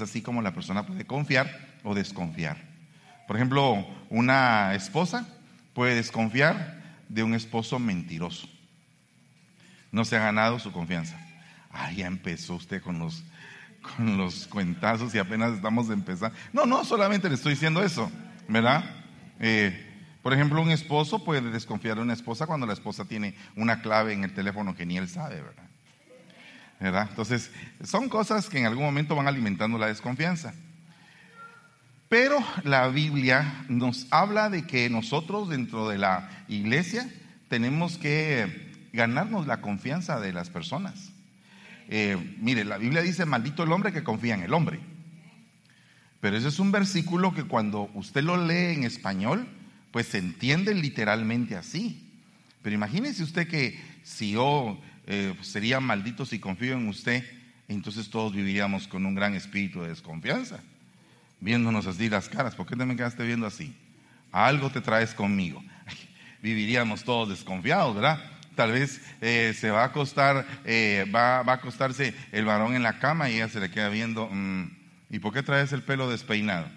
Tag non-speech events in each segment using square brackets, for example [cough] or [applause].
así como la persona puede confiar o desconfiar. Por ejemplo, una esposa puede desconfiar de un esposo mentiroso. No se ha ganado su confianza. Ah, ya empezó usted con los, con los cuentazos y apenas estamos empezando. No, no, solamente le estoy diciendo eso, ¿verdad? Eh, por ejemplo, un esposo puede desconfiar de una esposa cuando la esposa tiene una clave en el teléfono que ni él sabe, ¿verdad? Entonces, son cosas que en algún momento van alimentando la desconfianza. Pero la Biblia nos habla de que nosotros dentro de la iglesia tenemos que ganarnos la confianza de las personas. Eh, mire, la Biblia dice, maldito el hombre que confía en el hombre. Pero ese es un versículo que cuando usted lo lee en español, pues se entiende literalmente así. Pero imagínese usted que si yo eh, sería maldito si confío en usted, entonces todos viviríamos con un gran espíritu de desconfianza, viéndonos así las caras. ¿Por qué te me quedaste viendo así? Algo te traes conmigo. [laughs] Viviríamos todos desconfiados, ¿verdad? Tal vez eh, se va a acostar, eh, va, va, a acostarse el varón en la cama y ella se le queda viendo, mm, ¿y por qué traes el pelo despeinado?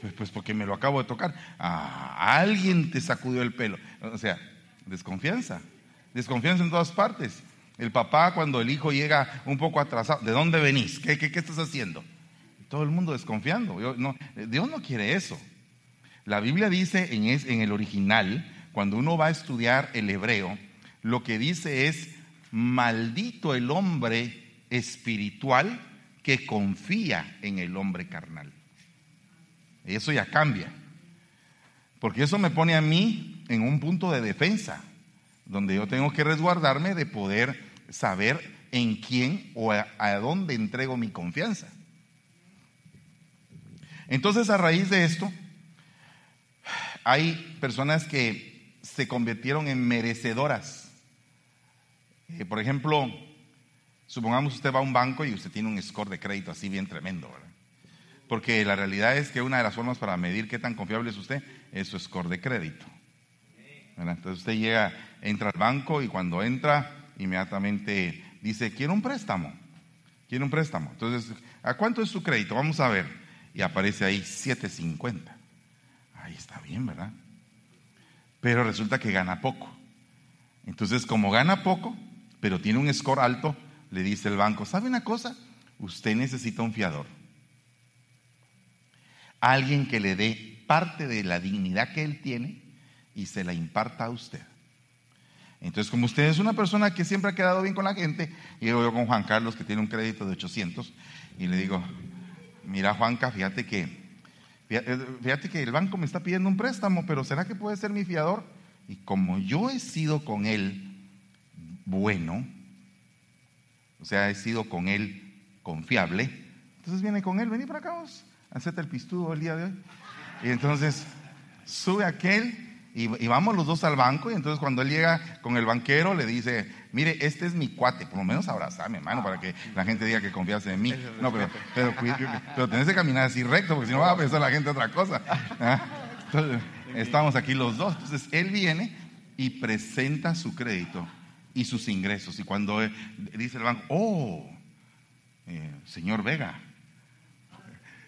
Pues, pues porque me lo acabo de tocar. Ah, alguien te sacudió el pelo. O sea, desconfianza. Desconfianza en todas partes. El papá cuando el hijo llega un poco atrasado, ¿de dónde venís? ¿Qué, qué, estás haciendo? Todo el mundo desconfiando. no, Dios no quiere eso. La Biblia dice en, en el original, cuando uno va a estudiar el hebreo, lo que dice es, maldito el hombre espiritual que confía en el hombre carnal. Eso ya cambia. Porque eso me pone a mí en un punto de defensa, donde yo tengo que resguardarme de poder saber en quién o a, dónde entrego mi confianza. Entonces, a raíz de esto, hay personas que se convirtieron en merecedoras. Eh, por ejemplo, supongamos usted va a un banco y usted tiene un score de crédito así bien tremendo, ¿verdad? Porque la realidad es que una de las formas para medir qué tan confiable es usted es su score de crédito. Entonces usted llega, entra al banco y cuando entra inmediatamente dice, quiero un préstamo, quiero un préstamo. Entonces, ¿a cuánto es su crédito? Vamos a ver. Y aparece ahí 750. Ahí está bien, ¿verdad? Pero resulta que gana poco. Entonces, como gana poco, pero tiene un score alto, le dice el banco, ¿sabe una cosa? Usted necesita un fiador. Alguien que le dé parte de la dignidad que él tiene y se la imparta a usted. Entonces, como usted es una persona que siempre ha quedado bien con la gente, llego yo con Juan Carlos, que tiene un crédito de 800, y le digo, mira Juanca, fíjate que, fíjate que el banco me está pidiendo un préstamo, pero ¿será que puede ser mi fiador? Y como yo he sido con él bueno, o sea, he sido con él confiable, entonces viene con él, vení para acá vos, hacete el pistudo el día de hoy. Y entonces sube aquel y, vamos los dos al banco y entonces cuando él llega con el banquero le dice, mire, este es mi cuate, por lo menos abrazame, hermano, para que la gente diga que confías en mí. No, pero, [laughs] pero, tenés que caminar así recto, porque si no va a pensar la gente otra cosa. ¿Ah? Entonces, estamos aquí los dos. Entonces, él viene y presenta su crédito y sus ingresos. Y cuando dice el banco, oh, eh, señor Vega,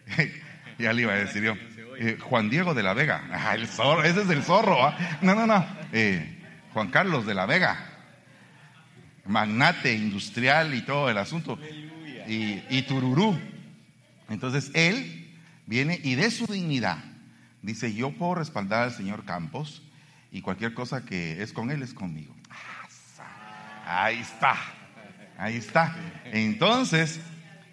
[laughs] ya le iba a decir yo. Eh, Juan Diego de la Vega. Ah, el zorro, ese es el zorro. ¿ah? No, no, no. Eh, Juan Carlos de la Vega. Magnate industrial y todo el asunto. Y, y Tururú. Entonces él viene y de su dignidad dice, yo puedo respaldar al señor Campos y cualquier cosa que es con él es conmigo. Ahí está. Ahí está. Entonces,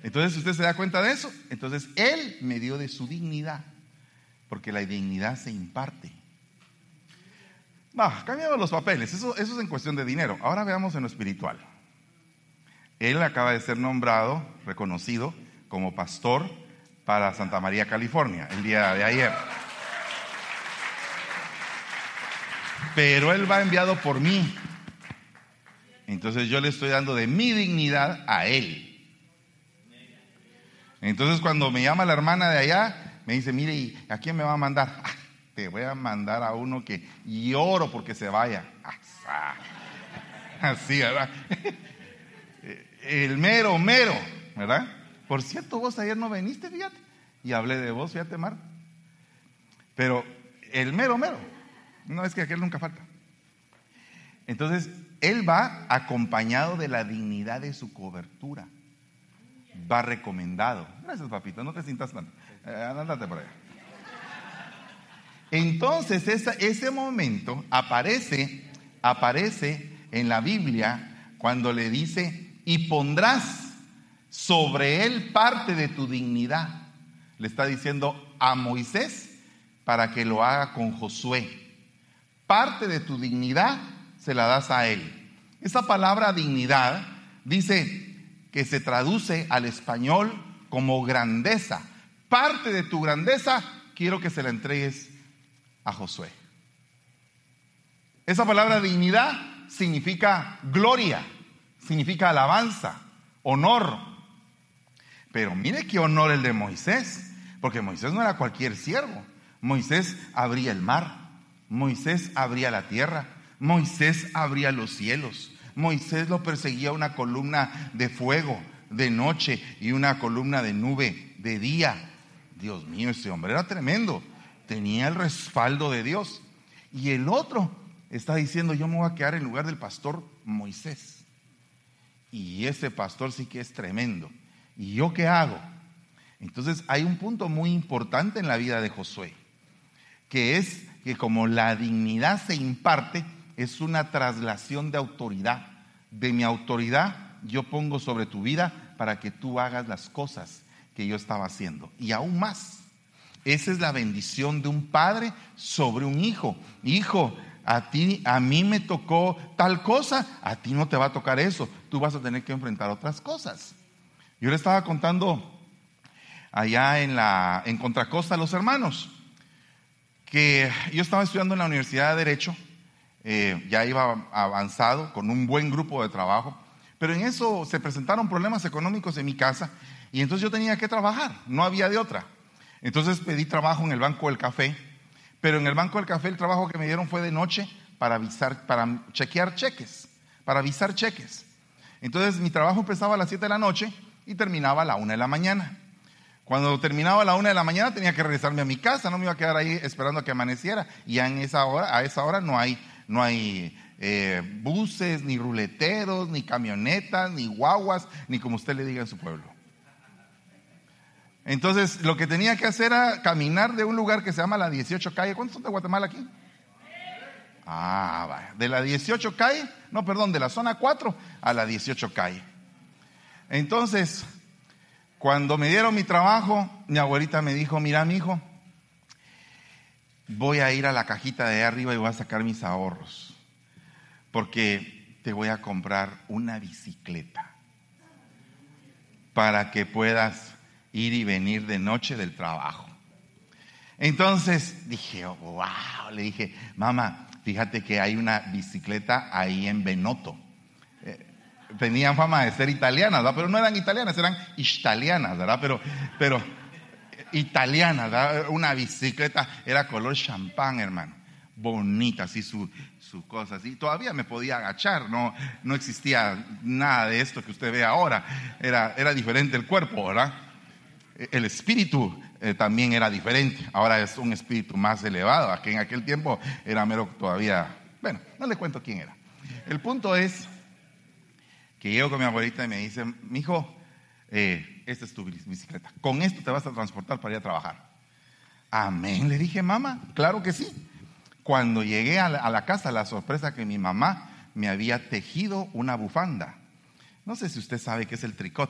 entonces usted se da cuenta de eso. Entonces él me dio de su dignidad porque la dignidad se imparte. Va, cambiamos los papeles, eso, eso es en cuestión de dinero. Ahora veamos en lo espiritual. Él acaba de ser nombrado, reconocido como pastor para Santa María, California, el día de ayer. Pero él va enviado por mí. Entonces yo le estoy dando de mi dignidad a él. Entonces cuando me llama la hermana de allá, me dice, mire, ¿y a quién me va a mandar? Ah, te voy a mandar a uno que lloro porque se vaya. Así, ¿verdad? [laughs] El mero, mero, ¿verdad? Por cierto, vos ayer no viniste, fíjate. Y hablé de vos, fíjate, Mar. Pero el mero, mero. No es que aquel nunca falta. Entonces, él va acompañado de la dignidad de su cobertura. Va recomendado. Gracias, papito. No te sientas tanto. Eh, andate por allá. Entonces, ese momento aparece, aparece en la Biblia cuando le dice, y pondrás sobre él parte de tu dignidad. Le está diciendo a Moisés para que lo haga con Josué. Parte de tu dignidad se la das a él. Esa palabra dignidad dice que se traduce al español como grandeza. Parte de tu grandeza quiero que se la entregues a Josué. Esa palabra dignidad significa gloria, significa alabanza, honor. Pero mire qué honor el de Moisés, porque Moisés no era cualquier siervo. Moisés abría el mar, Moisés abría la tierra, Moisés abría los cielos, Moisés lo perseguía una columna de fuego de noche y una columna de nube de día. Dios mío, ese hombre era tremendo tenía el respaldo de Dios. Y el otro está diciendo, yo me voy a quedar en lugar del pastor Moisés. Y ese pastor sí que es tremendo. ¿Y yo qué hago? Entonces hay un punto muy importante en la vida de Josué, que es que como la dignidad se imparte, es una traslación de autoridad. De mi autoridad yo pongo sobre tu vida para que tú hagas las cosas que yo estaba haciendo. Y aún más, esa es la bendición de un padre sobre un hijo. Hijo, a ti, a mí me tocó tal cosa, a ti no te va a tocar eso. Tú vas a tener que enfrentar otras cosas. Yo le estaba contando allá en la en Contracosta a los hermanos que yo estaba estudiando en la Universidad de Derecho, eh, ya iba avanzado con un buen grupo de trabajo, pero en eso se presentaron problemas económicos en mi casa y entonces yo tenía que trabajar, no había de otra. Entonces pedí trabajo en el Banco del Café, pero en el Banco del Café el trabajo que me dieron fue de noche para avisar, para chequear cheques, para avisar cheques. Entonces mi trabajo empezaba a las 7 de la noche y terminaba a la 1 de la mañana. Cuando terminaba a la 1 de la mañana tenía que regresarme a mi casa, no me iba a quedar ahí esperando a que amaneciera. Y ya en esa hora, a esa hora no hay, no hay eh, buses, ni ruleteros, ni camionetas, ni guaguas, ni como usted le diga en su pueblo. Entonces, lo que tenía que hacer era caminar de un lugar que se llama la 18 calle. ¿Cuántos son de Guatemala aquí? Ah, vaya. De la 18 calle, no, perdón, de la zona 4 a la 18 calle. Entonces, cuando me dieron mi trabajo, mi abuelita me dijo, mira, mi hijo, voy a ir a la cajita de arriba y voy a sacar mis ahorros, porque te voy a comprar una bicicleta para que puedas ir y venir de noche del trabajo. Entonces dije, wow, le dije, mamá, fíjate que hay una bicicleta ahí en Benoto. Eh, tenían fama de ser italianas, ¿verdad? pero no eran italianas, eran italianas, ¿verdad? Pero, pero italianas, ¿verdad? Una bicicleta era color champán, hermano. Bonita, así su, su cosa, así. Todavía me podía agachar, no, no existía nada de esto que usted ve ahora. Era, era diferente el cuerpo, ¿verdad? El espíritu eh, también era diferente. Ahora es un espíritu más elevado. Aquí en aquel tiempo era mero todavía. Bueno, no le cuento quién era. El punto es que llego con mi abuelita y me dice: Mi hijo, eh, esta es tu bicicleta. Con esto te vas a transportar para ir a trabajar. Amén. Le dije, mamá, claro que sí. Cuando llegué a la, a la casa, la sorpresa que mi mamá me había tejido una bufanda. No sé si usted sabe qué es el tricot.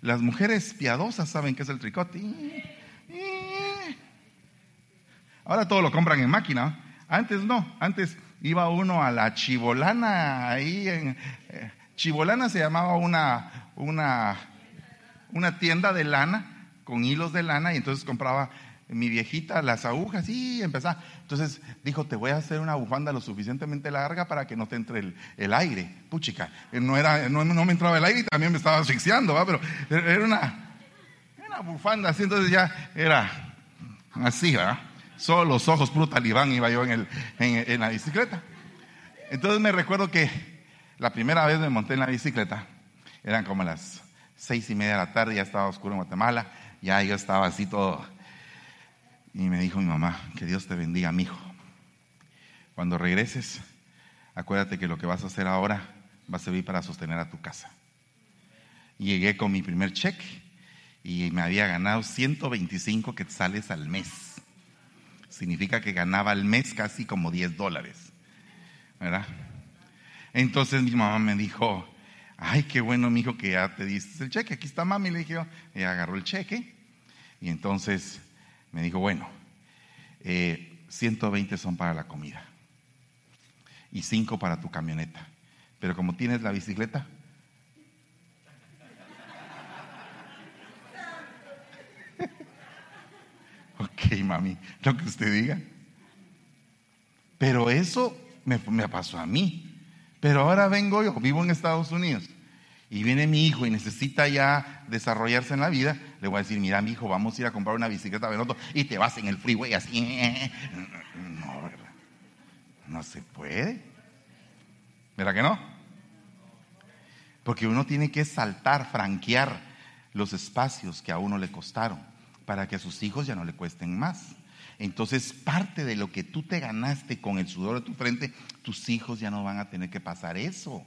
Las mujeres piadosas saben qué es el tricote. Ahora todo lo compran en máquina. Antes no, antes iba uno a la chibolana ahí en eh, chibolana se llamaba una una una tienda de lana con hilos de lana y entonces compraba mi viejita las agujas y empezaba. Entonces dijo, te voy a hacer una bufanda lo suficientemente larga para que no te entre el, aire. Puchica, eh, no, era, no, me entraba el aire y también me estaba asfixiando, ¿va? pero era una, una bufanda así, entonces ya era así, ¿verdad? Solo los ojos, puro talibán iba yo en, el, en la bicicleta. Entonces me recuerdo que la primera vez me monté en la bicicleta, eran como las seis y media de la tarde, ya estaba oscuro en Guatemala, ya yo estaba así todo. Y me dijo mi mamá, que Dios te bendiga, mi hijo. Cuando regreses, acuérdate que lo que vas a hacer ahora va a servir para sostener a tu casa. Llegué con mi primer cheque y me había ganado 125 quetzales al mes. Significa que ganaba al mes casi como 10 dólares. ¿Verdad? Entonces mi mamá me dijo, ay, qué bueno, mi hijo, que ya te diste el cheque. Aquí está mami, le dije yo. Ella agarró el cheque y entonces me dijo, bueno, 120 eh, son para la comida y 5 para tu camioneta. Pero como tienes la bicicleta, [laughs] ok, mami, lo que usted diga. Pero eso me, me pasó a mí. Pero ahora vengo yo, vivo en Estados Unidos y viene mi hijo y necesita ya desarrollarse en la vida, le voy a decir, mira mi hijo, vamos a ir a comprar una bicicleta Benoto y te vas en el freeway así. [laughs] No, ¿verdad? No se puede. ¿Verdad que no? Porque uno tiene que saltar, franquear los espacios que a uno le costaron para que a sus hijos ya no le cuesten más. Entonces, parte de lo que tú te ganaste con el sudor de tu frente, tus hijos ya no van a tener que pasar eso.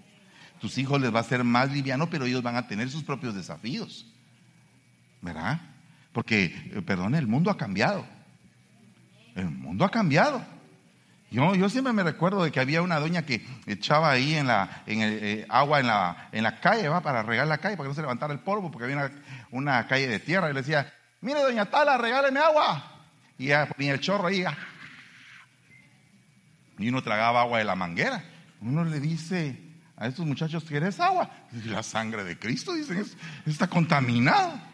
Tus hijos les va a ser más liviano, pero ellos van a tener sus propios desafíos. ¿Verdad? Porque, eh, perdón, el mundo ha cambiado. El mundo ha cambiado. Yo, yo siempre me recuerdo de que había una doña que echaba ahí en la, en el, eh, agua en la, en calle, ¿va? para regar la calle, para que no se levantara el polvo, porque había una, calle de tierra. Y le decía, mire, doña Tala, regáleme agua. Y ya ponía el chorro ahí. Ah. Y uno tragaba agua de la manguera. Uno le dice a estos muchachos, ¿quieres agua? la sangre de Cristo, dicen, está contaminada.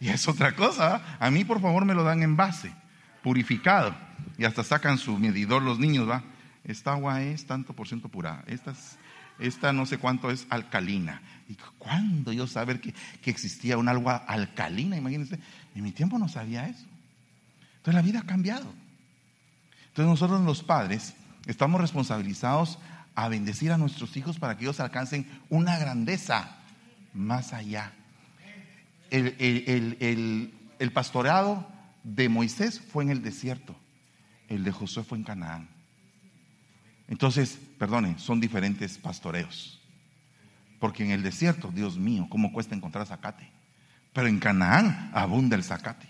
Y es otra cosa. A mí, por favor, me lo dan en base, purificado. Y hasta sacan su medidor los niños, ¿va? Esta agua es tanto por ciento pura. Esta, esta no sé cuánto es alcalina. ¿Y cuándo yo saber que, que existía un agua alcalina? Imagínense, en mi tiempo no sabía eso. Entonces la vida ha cambiado. Entonces nosotros los padres estamos responsabilizados a bendecir a nuestros hijos para que ellos alcancen una grandeza más allá. El, el, pastoreado de Moisés fue en el desierto, el de Josué fue en Canaán. Entonces, perdone, son diferentes pastoreos. Porque en el desierto, Dios mío, ¿cómo cuesta encontrar zacate? Pero en Canaán abunda el zacate.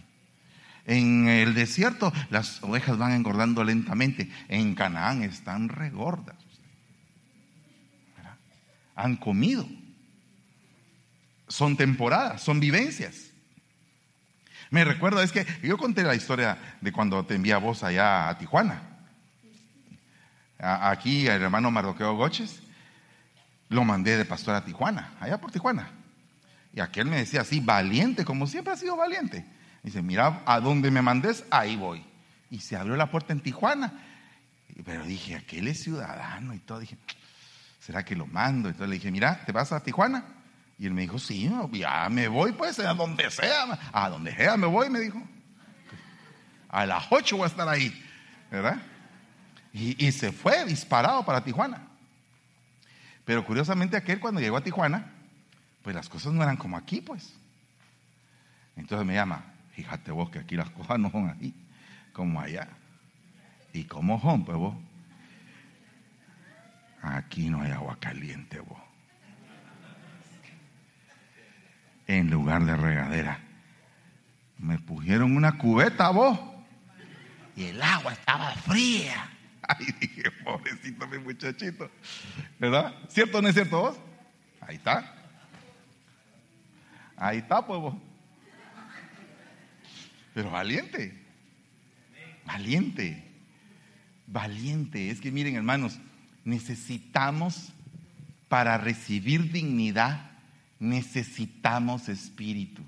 En el desierto las ovejas van engordando lentamente. En Canaán están regordas. Han comido. Son temporadas, son vivencias. Me recuerdo, es que yo conté la historia de cuando te envía vos allá a Tijuana. aquí el hermano Mardoqueo Goches, lo mandé de pastor a Tijuana, allá por Tijuana. Y aquel me decía así, valiente, como siempre ha sido valiente. Dice, mira, a donde me mandes, ahí voy. Y se abrió la puerta en Tijuana. Pero dije, aquel es ciudadano y todo. Dije, ¿será que lo mando? Entonces le dije, mira, ¿te vas a Tijuana? Y él me dijo, sí, ya me voy pues, a donde sea. A donde sea me voy, me dijo. A las ocho voy a estar ahí, ¿verdad? Y, y se fue disparado para Tijuana. Pero curiosamente aquel cuando llegó a Tijuana, pues las cosas no eran como aquí, pues. Entonces me llama, Fíjate vos que aquí las cosas no son ahí, como allá. ¿Y cómo son, pues vos? Aquí no hay agua caliente, vos. En lugar de regadera. Me pusieron una cubeta, vos. Y el agua estaba fría. [laughs] Ay, dije, pobrecito mi muchachito. ¿Verdad? ¿Cierto o no es cierto vos? Ahí está. Ahí está, pues vos. Pero valiente. Valiente. Valiente. Es que miren, hermanos, necesitamos para recibir dignidad, necesitamos espíritu.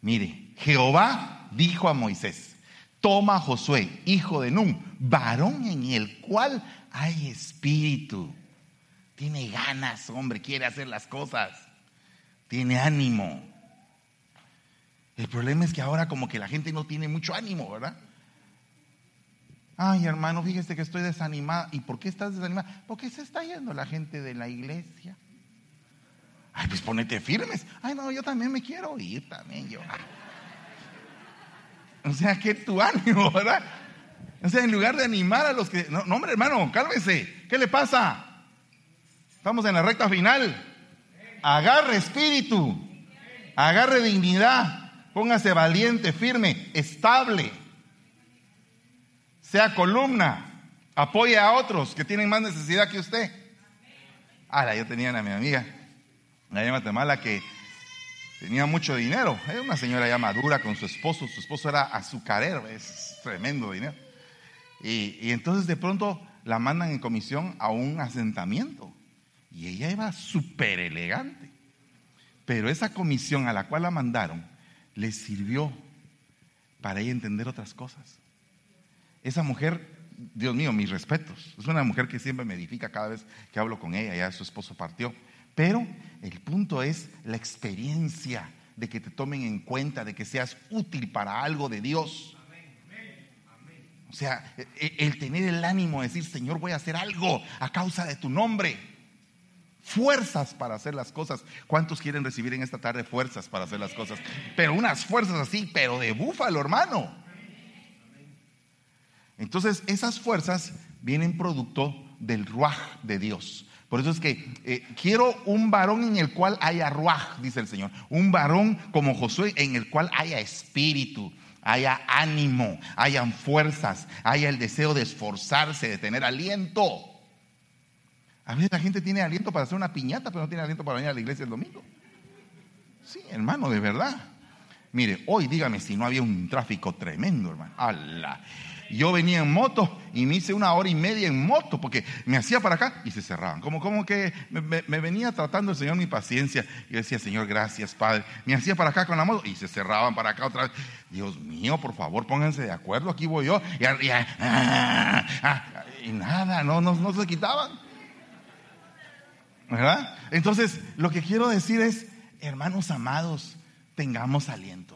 Mire, Jehová dijo a Moisés, toma a Josué, hijo de Nun, varón en el cual hay espíritu. Tiene ganas, hombre, quiere hacer las cosas. Tiene ánimo. El problema es que ahora como que la gente no tiene mucho ánimo, ¿verdad? Ay, hermano, fíjese que estoy desanimada. ¿Y por qué estás desanimada? Porque se está yendo la gente de la iglesia. Ay, pues ponete firmes. Ay, no, yo también me quiero ir, también yo. O sea, que tu ánimo, ¿verdad? O sea, en lugar de animar a los que... No, no hombre, hermano, cálmese. ¿Qué le pasa? Estamos en la recta final. Agarre espíritu. Agarre dignidad. Póngase valiente, firme, estable. Sea columna. Apoye a otros que tienen más necesidad que usted. Ahora, yo tenía a mi amiga allá en Guatemala que tenía mucho dinero. Era una señora ya madura con su esposo. Su esposo era azucarero, es tremendo dinero. Y, y entonces de pronto la mandan en comisión a un asentamiento. Y ella iba súper elegante. Pero esa comisión a la cual la mandaron le sirvió para ella entender otras cosas. Esa mujer, Dios mío, mis respetos. Es una mujer que siempre me edifica cada vez que hablo con ella. Ya su esposo partió. Pero el punto es la experiencia de que te tomen en cuenta, de que seas útil para algo de Dios. O sea, e, el tener el ánimo de decir, Señor, voy a hacer algo a causa de tu nombre. Fuerzas para hacer las cosas. ¿Cuántos quieren recibir en esta tarde fuerzas para hacer las cosas? Pero unas fuerzas así, pero de búfalo, hermano. Entonces, esas fuerzas vienen producto del ruaj de Dios. Por eso es que eh, quiero un varón en el cual haya ruaj, dice el Señor. Un varón como Josué en el cual haya espíritu, haya ánimo, hayan fuerzas, haya el deseo de esforzarse, de tener aliento. A veces la gente tiene aliento para hacer una piñata, pero no tiene aliento para venir a la iglesia el domingo. Sí, hermano, de verdad. Mire, hoy dígame si no había un tráfico tremendo, hermano. Allah. Yo venía en moto y me hice una hora y media en moto porque me hacía para acá y se cerraban. Como, como que me, venía tratando el Señor mi paciencia. Yo decía, Señor, gracias, Padre. Me hacía para acá con la moto y se cerraban para acá otra vez. Dios mío, por favor, pónganse de acuerdo. Aquí voy yo. Y, ah, ah, y nada, no, no, no se quitaban. ¿Verdad? Entonces, lo que quiero decir es, hermanos amados, tengamos aliento.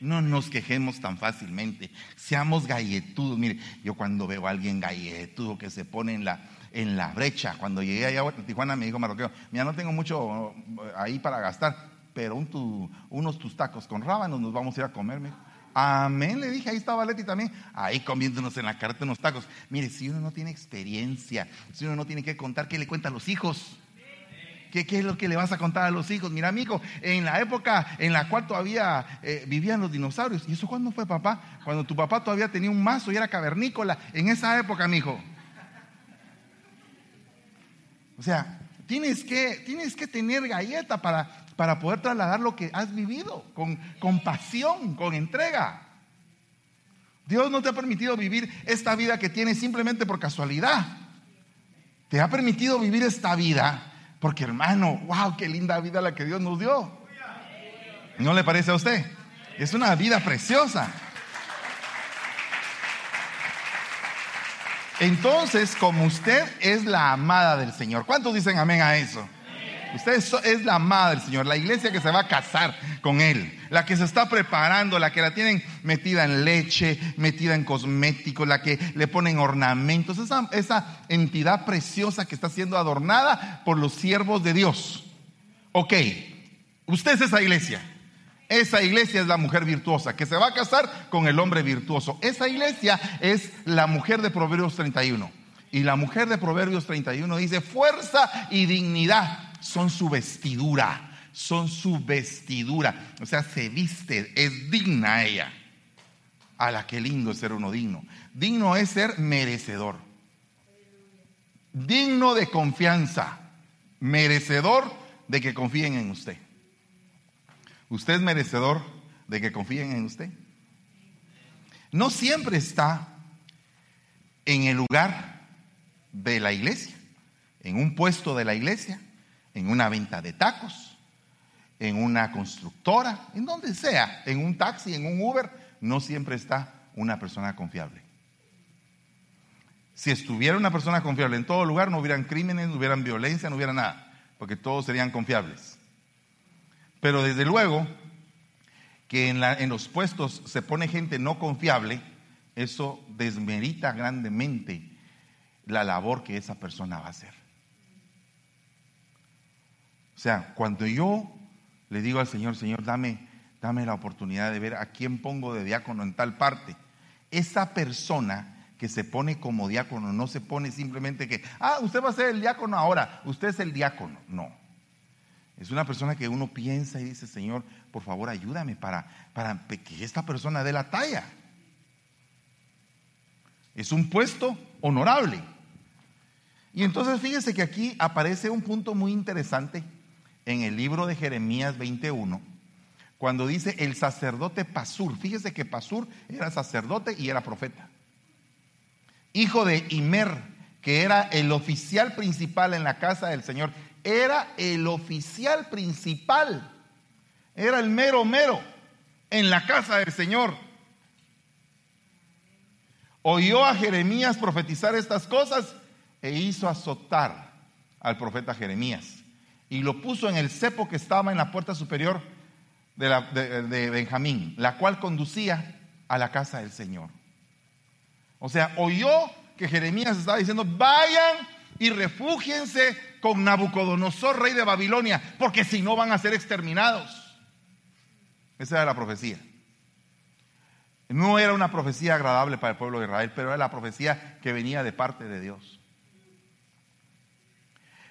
No nos quejemos tan fácilmente. Seamos galletudos. Mire, yo cuando veo a alguien galletudo que se pone en la, en la brecha, cuando llegué allá a Tijuana me dijo Marroqueo, mira, no tengo mucho eh, ahí para gastar, pero unos tus tacos con rábanos nos vamos a ir a comer. Amén, le dije, ahí estaba Leti también, ahí comiéndonos en la carta unos tacos. Mire, si uno no tiene experiencia, si uno no tiene que contar, ¿qué le cuenta a los hijos? ¿Qué, es lo que le vas a contar a los hijos? Mira, amigo, en la época en la cual todavía eh, vivían los dinosaurios. ¿Y eso cuándo fue, papá? Cuando tu papá todavía tenía un mazo y era cavernícola. En esa época, amigo. O sea, tienes que, tienes que tener galleta para, para poder trasladar lo que has vivido con, con pasión, con entrega. Dios no te ha permitido vivir esta vida que tienes simplemente por casualidad. Te ha permitido vivir esta vida porque hermano, wow, qué linda vida la que Dios nos dio. ¿No le parece a usted? Es una vida preciosa. Entonces, como usted es la amada del Señor, ¿cuántos dicen amén a eso? Usted es, la amada del Señor, la iglesia que se va a casar con Él, la que se está preparando, la que la tienen metida en leche, metida en cosméticos, la que le ponen ornamentos, esa, esa entidad preciosa que está siendo adornada por los siervos de Dios. Ok, usted es esa iglesia. Esa iglesia es la mujer virtuosa que se va a casar con el hombre virtuoso. Esa iglesia es la mujer de Proverbios 31. Y la mujer de Proverbios 31 dice, fuerza y dignidad son su vestidura, son su vestidura. O sea, se viste, es digna ella. A la que lindo ser uno digno. Digno es ser merecedor. Digno de confianza. Merecedor de que confíen en usted. ¿Usted es merecedor de que confíen en usted? No siempre está en el lugar de la iglesia, en un puesto de la iglesia en una venta de tacos, en una constructora, en donde sea, en un taxi, en un Uber, no siempre está una persona confiable. Si estuviera una persona confiable en todo lugar, no hubieran crímenes, no hubieran violencia, no hubiera nada, porque todos serían confiables. Pero desde luego que en, en los puestos se pone gente no confiable, eso desmerita grandemente la labor que esa persona va a hacer. Sea, cuando yo le digo al Señor, Señor, dame, dame la oportunidad de ver a quién pongo de diácono en tal parte, esa persona que se pone como diácono no se pone simplemente que, ah, usted va a ser el diácono ahora, usted es el diácono. No. Es una persona que uno piensa y dice, Señor, por favor ayúdame para, para que esta persona dé la talla. Es un puesto honorable. Y entonces fíjese que aquí aparece un punto muy interesante en el libro de Jeremías 21, cuando dice el sacerdote Pasur. Fíjese que Pasur era sacerdote y era profeta. Hijo de Imer, que era el oficial principal en la casa del Señor. Era el oficial principal. Era el mero mero en la casa del Señor. Oyó a Jeremías profetizar estas cosas e hizo azotar al profeta Jeremías y lo puso en el cepo que estaba en la puerta superior de, Benjamín, la cual conducía a la casa del Señor. O sea, oyó que Jeremías estaba diciendo, vayan y refúgiense con Nabucodonosor, rey de Babilonia, porque si no van a ser exterminados. Esa era la profecía. No era una profecía agradable para el pueblo de Israel, pero era la profecía que venía de parte de Dios.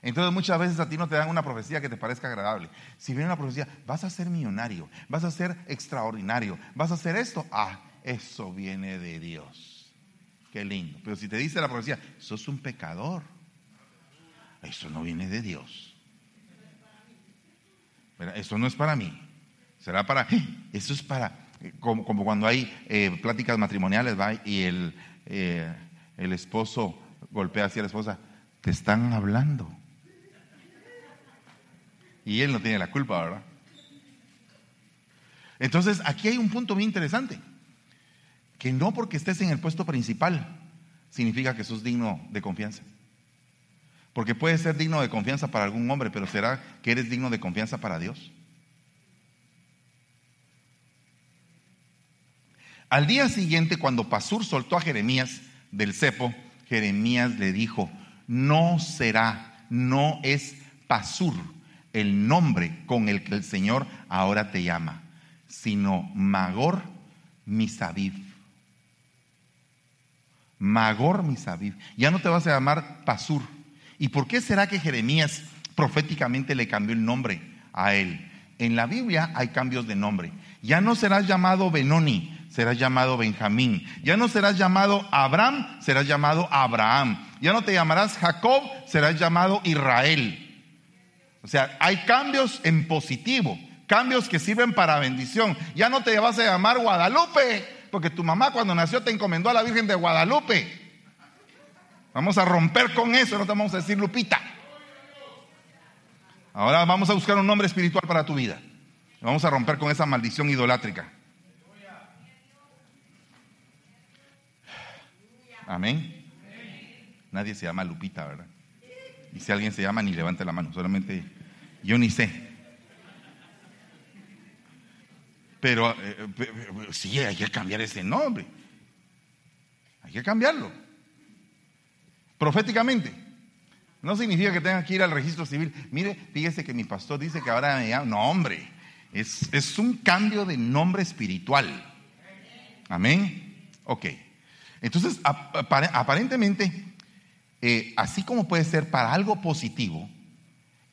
Entonces muchas veces a ti no te dan una profecía que te parezca agradable. Si viene una profecía, vas a ser millonario, vas a ser extraordinario, vas a hacer esto, ah, eso viene de Dios. Qué lindo. Pero si te dice la profecía, sos un pecador, eso no viene de Dios. Eso no es para mí. Será para, eso es para, como, cuando hay eh, pláticas matrimoniales, y el, eh, el esposo golpea así a la esposa, te están hablando. Y él no tiene la culpa, ¿verdad? Entonces, aquí hay un punto muy interesante. Que no porque estés en el puesto principal significa que sos digno de confianza. Porque puedes ser digno de confianza para algún hombre, pero ¿será que eres digno de confianza para Dios? Al día siguiente, cuando Pasur soltó a Jeremías del cepo, Jeremías le dijo, no será, no es Pasur, el nombre con el que el Señor ahora te llama, sino Magor Misaviv. Magor Misaviv. Ya no te vas a llamar Pasur. ¿Y por qué será que Jeremías proféticamente le cambió el nombre a él? En la Biblia hay cambios de nombre. Ya no serás llamado Benoni, serás llamado Benjamín. Ya no serás llamado Abraham, serás llamado Abraham. Ya no te llamarás Jacob, serás llamado Israel. O sea, hay cambios en positivo, cambios que sirven para bendición. Ya no te vas a llamar Guadalupe, porque tu mamá cuando nació te encomendó a la Virgen de Guadalupe. Vamos a romper con eso, no te vamos a decir Lupita. Ahora vamos a buscar un nombre espiritual para tu vida. Vamos a romper con esa maldición idolátrica. Amén. Nadie se llama Lupita, ¿verdad? Y si alguien se llama, ni levante la mano, solamente yo ni sé. Pero eh, sí, hay que cambiar ese nombre. Hay que cambiarlo. Proféticamente. No significa que tenga que ir al registro civil. Mire, fíjese que mi pastor dice que ahora me llama. No, hombre. Es, es un cambio de nombre espiritual. Amén. Ok. Entonces, aparentemente, eh, así como puede ser para algo positivo,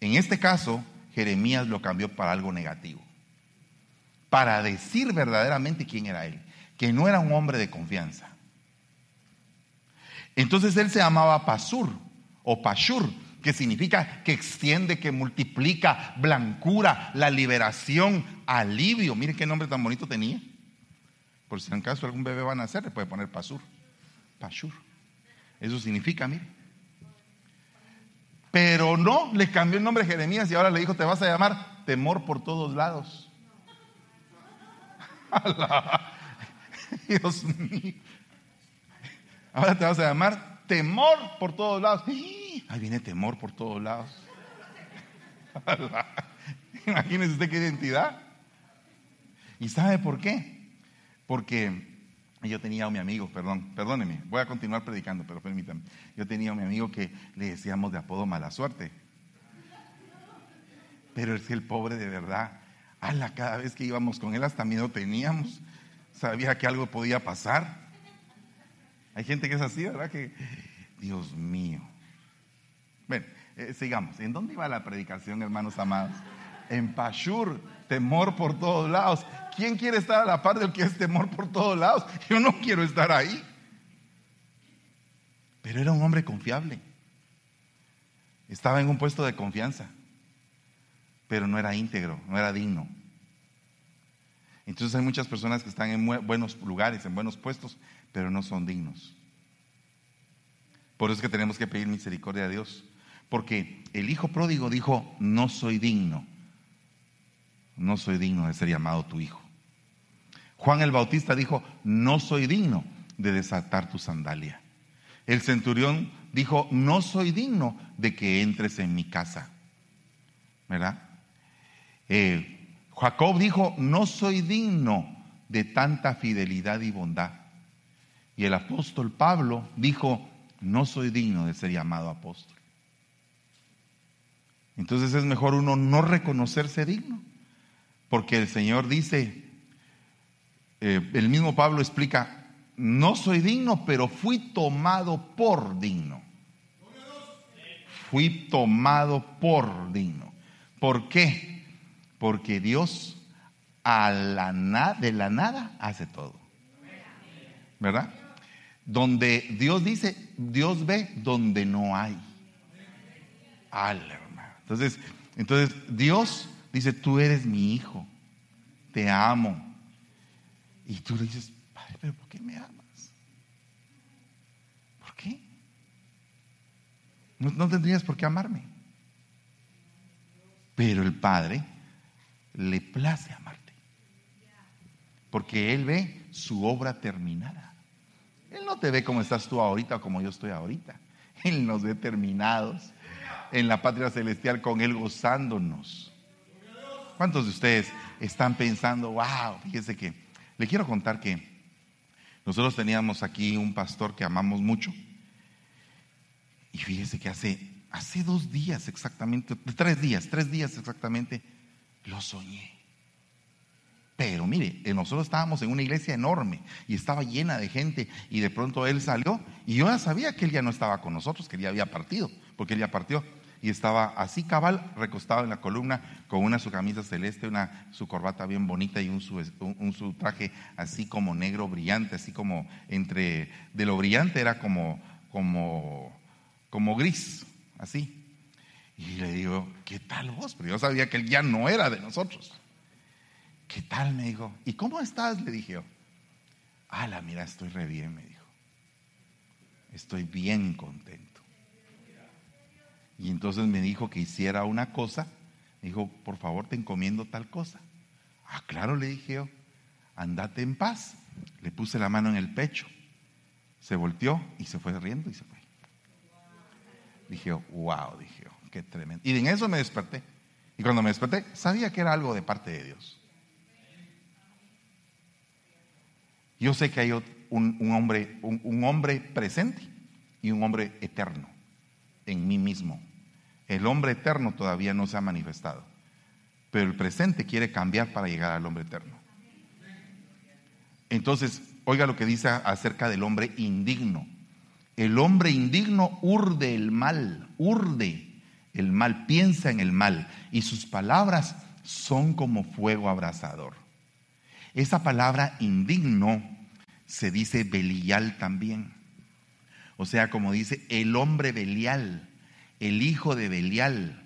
en este caso Jeremías lo cambió para algo negativo. Para decir verdaderamente quién era él, que no era un hombre de confianza. Entonces él se llamaba Pasur o Pashur, que significa que extiende, que multiplica, blancura, la liberación, alivio. Miren qué nombre tan bonito tenía. Por si en caso algún bebé va a nacer, le puede poner Pasur. Pashur. Eso significa, mire. Pero no, le cambió el nombre a Jeremías y ahora le dijo, te vas a llamar temor por todos lados. [laughs] Dios mío. Ahora te vas a llamar temor por todos lados. Ahí viene temor por todos lados. Imagínese usted qué identidad. ¿Y sabe por qué? Porque yo tenía a mi amigo, perdón, perdóneme, voy a continuar predicando, pero permítanme. Yo tenía a mi amigo que le decíamos de apodo mala suerte. Pero es que el pobre de verdad, ala, cada vez que íbamos con él hasta miedo teníamos. Sabía que algo podía pasar. Hay gente que es así, ¿verdad? Que, Dios mío. Bueno, eh, sigamos. ¿En dónde iba la predicación, hermanos amados? En Pashur, temor por todos lados. ¿Quién quiere estar a la par del que es temor por todos lados? [laughs] Yo no quiero estar ahí. Pero era un hombre confiable. Estaba en un puesto de confianza, pero no era íntegro, no era digno. Entonces hay muchas personas que están en buenos lugares, en buenos puestos, pero no son dignos. Por eso es que tenemos que pedir misericordia a Dios. Porque el hijo pródigo dijo, no soy digno, no soy digno de ser llamado tu hijo. Juan el Bautista dijo, no soy digno de desatar tu sandalia. El centurión dijo, no soy digno de que entres en mi casa. ¿Verdad? Jacob dijo, no soy digno de tanta fidelidad y bondad. Y el apóstol Pablo dijo, no soy digno de ser llamado apóstol. Entonces es mejor uno no reconocerse digno, porque el Señor dice, eh, el mismo Pablo explica, no soy digno, pero fui tomado por digno. Fui tomado por digno. ¿Por qué? Porque Dios de la nada hace todo. ¿Verdad? Donde Dios dice, Dios ve donde no hay. Alma. Entonces, entonces Dios dice, tú eres mi hijo, te amo. Y tú le dices, pero ¿por qué me amas? ¿Por qué? No, no tendrías por qué amarme. Pero el Padre le place amarte. Porque Él ve su obra terminada. Él no te ve como estás tú ahorita o como yo estoy ahorita. Él nos ve terminados en la patria celestial con Él gozándonos. ¿Cuántos de ustedes están pensando, wow, fíjese que le quiero contar que nosotros teníamos aquí un pastor que amamos mucho. Y fíjese que hace, hace dos días exactamente, tres días, tres días exactamente, lo soñé. Pero mire, eh, nosotros estábamos en una iglesia enorme y estaba llena de gente y de pronto él salió y yo ya sabía que él ya no estaba con nosotros, que él ya había partido, porque él ya partió y estaba así cabal, recostado en la columna, con una su camisa celeste, una su corbata bien bonita y un su, un, su traje así como negro brillante, así como entre, de lo brillante era como, como, como gris, así. Y le digo, ¿qué tal vos? Pero yo sabía que él ya no era de nosotros. ¿Qué tal? Me dijo. ¿Y cómo estás? Le dije yo. la mira, estoy re bien, me dijo. Estoy bien contento. Y entonces me dijo que hiciera una cosa. Me dijo, por favor, te encomiendo tal cosa. Ah, claro, le dije yo, andate en paz. Le puse la mano en el pecho. Se volteó y se fue riendo y se fue. Dije, wow, dije, qué tremendo. Y en eso me desperté. Y cuando me desperté, sabía que era algo de parte de Dios. Yo sé que hay un, hombre, un hombre presente y un hombre eterno en mí mismo. El hombre eterno todavía no se ha manifestado, pero el presente quiere cambiar para llegar al hombre eterno. Entonces, oiga lo que dice acerca del hombre indigno. El hombre indigno urde el mal, urde el mal, piensa en el mal y sus palabras son como fuego abrasador. Esa palabra indigno se dice belial también. O sea, como dice el hombre Belial, el hijo de Belial.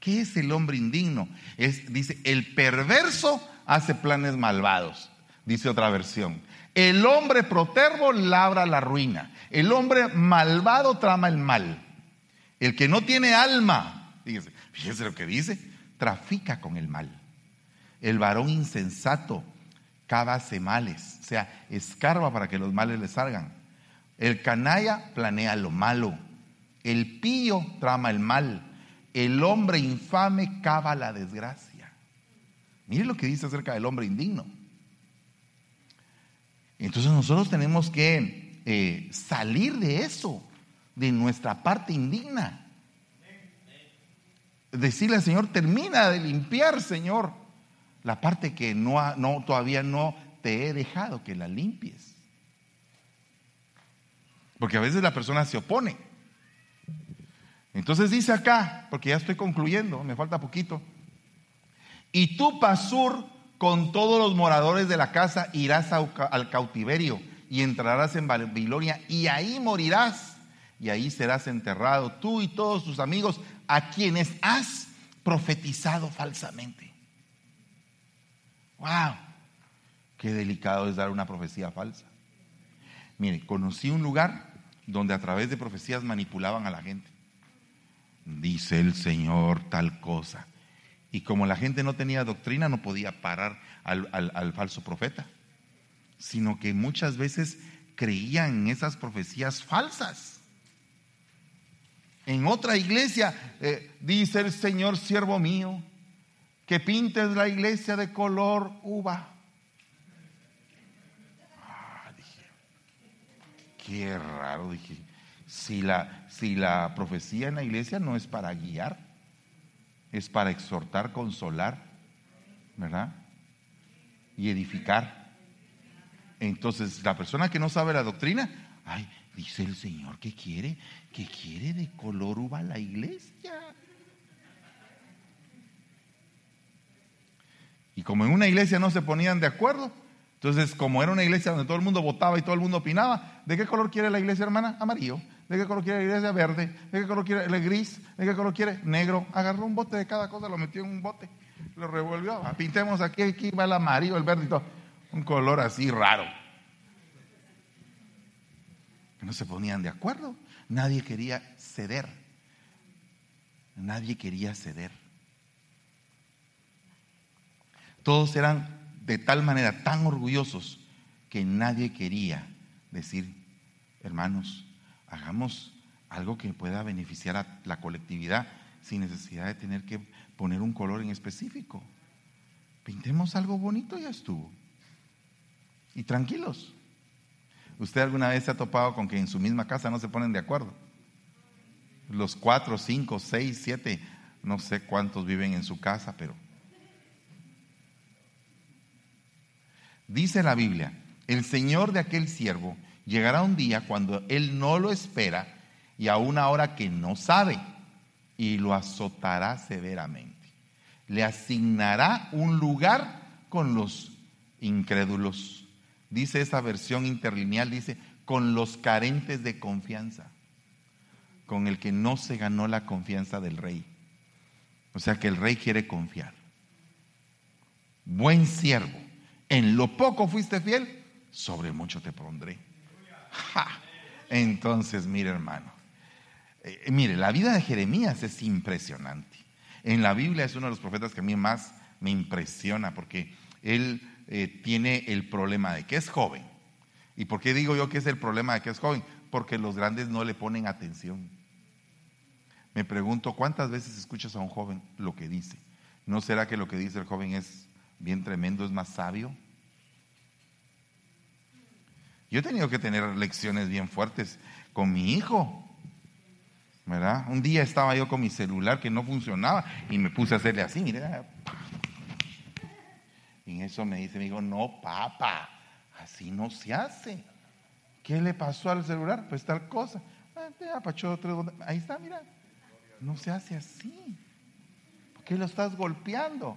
¿Qué es el hombre indigno? Es, dice, el perverso hace planes malvados, dice otra versión. El hombre protervo labra la ruina. El hombre malvado trama el mal. El que no tiene alma, fíjese, fíjese lo que dice, trafica con el mal. El varón insensato cava males, o sea, escarba para que los males le salgan. El canalla planea lo malo. El pío trama el mal. El hombre infame cava la desgracia. Mire lo que dice acerca del hombre indigno. Entonces nosotros tenemos que eh, salir de eso, de nuestra parte indigna. decirle al Señor, termina de limpiar, Señor, la parte que no, no, todavía no te he dejado que la limpies. Porque a veces la persona se opone. Entonces dice acá, porque ya estoy concluyendo, me falta poquito. Y tú, Pasur, con todos los moradores de la casa irás al cautiverio y entrarás en Babilonia y ahí morirás y ahí serás enterrado tú y todos tus amigos a quienes has profetizado falsamente. ¡Wow! Qué delicado es dar una profecía falsa. Mire, conocí un lugar donde a través de profecías manipulaban a la gente. Dice el Señor tal cosa. Y como la gente no tenía doctrina, no podía parar al, falso profeta, sino que muchas veces creían en esas profecías falsas. En otra iglesia eh, dice el Señor, siervo mío, que pintes la iglesia de color uva. Ah, dije, qué raro, dije, si la, si la profecía en la iglesia no es para guiar, es para exhortar, consolar, ¿verdad? Y edificar. Entonces, la persona que no sabe la doctrina, ay, dice el Señor que quiere, que quiere de color uva la iglesia. Y como en una iglesia no se ponían de acuerdo, entonces como era una iglesia donde todo el mundo votaba y todo el mundo opinaba, ¿de qué color quiere la iglesia hermana? Amarillo. ¿De qué color quiere la iglesia? Verde. ¿De qué color quiere el gris? ¿De qué color quiere? Negro. Agarró un bote de cada cosa, lo metió en un bote, lo revolvió. Ah, pintemos aquí, aquí va el amarillo, el verde y todo. Un color así raro. No se ponían de acuerdo. Nadie quería ceder. Nadie quería ceder. Todos eran de tal manera tan orgullosos que nadie quería decir, hermanos, hagamos algo que pueda beneficiar a la colectividad sin necesidad de tener que poner un color en específico. Pintemos algo bonito y ya estuvo. Y tranquilos. ¿Usted alguna vez se ha topado con que en su misma casa no se ponen de acuerdo? Los cuatro, cinco, seis, siete, no sé cuántos viven en su casa, pero... Dice la Biblia, el Señor de aquel siervo Llegará un día cuando él no lo espera y a una hora que no sabe y lo azotará severamente. Le asignará un lugar con los incrédulos. Dice esa versión interlineal, dice, con los carentes de confianza, con el que no se ganó la confianza del rey. O sea que el rey quiere confiar. Buen siervo, en lo poco fuiste fiel, sobre mucho te pondré. Entonces, mire hermano, eh, mire, la vida de Jeremías es impresionante. En la Biblia es uno de los profetas que a mí más me impresiona porque él eh, tiene el problema de que es joven. ¿Y por qué digo yo que es el problema de que es joven? Porque los grandes no le ponen atención. Me pregunto, ¿cuántas veces escuchas a un joven lo que dice? ¿No será que lo que dice el joven es bien tremendo, es más sabio? Yo he tenido que tener lecciones bien fuertes con mi hijo. ¿Verdad? Un día estaba yo con mi celular que no funcionaba y me puse a hacerle así, mira. Y en eso me dice, me dijo, no, papá, así no se hace. ¿Qué le pasó al celular? Pues tal cosa. Ah, Ahí está, mira. No se hace así. ¿Por qué lo estás golpeando?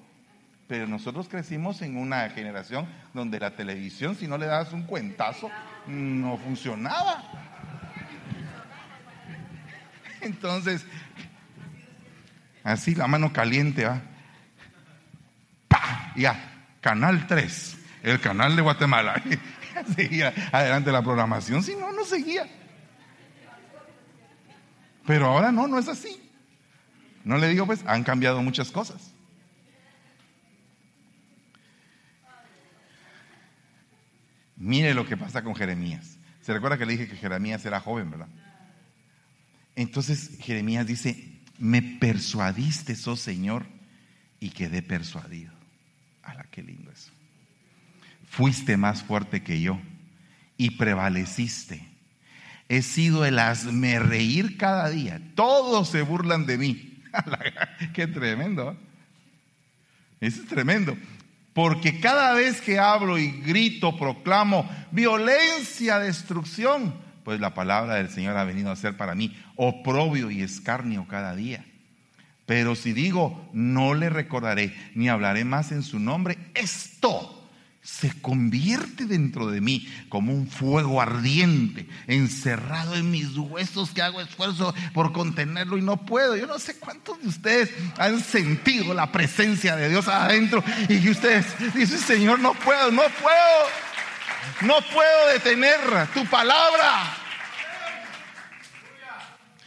Pero nosotros crecimos en una generación donde la televisión, si no le dabas un cuentazo, no funcionaba. Entonces, así la mano caliente, ¿va? Ya, Canal 3, el canal de Guatemala. [laughs] seguía adelante la programación, si no, no seguía. Pero ahora no, no es así. No le digo, pues, han cambiado muchas cosas. Mire lo que pasa con Jeremías. Se recuerda que le dije que Jeremías era joven, ¿verdad? Entonces Jeremías dice, me persuadiste, oh Señor, y quedé persuadido. ¡Hala, qué lindo eso! Fuiste más fuerte que yo y prevaleciste. He sido el hazme reír cada día. Todos se burlan de mí. [laughs] Qué tremendo. ¿eh? Eso es tremendo. Porque cada vez que hablo y grito, proclamo violencia, destrucción, pues la palabra del Señor ha venido a ser para mí oprobio y escarnio cada día. Pero si digo, no le recordaré ni hablaré más en su nombre, esto se convierte dentro de mí como un fuego ardiente, encerrado en mis huesos que hago esfuerzo por contenerlo y no puedo. Yo no sé cuántos de ustedes han sentido la presencia de Dios adentro y que ustedes dicen, Señor, no puedo, no puedo, no puedo detener tu palabra.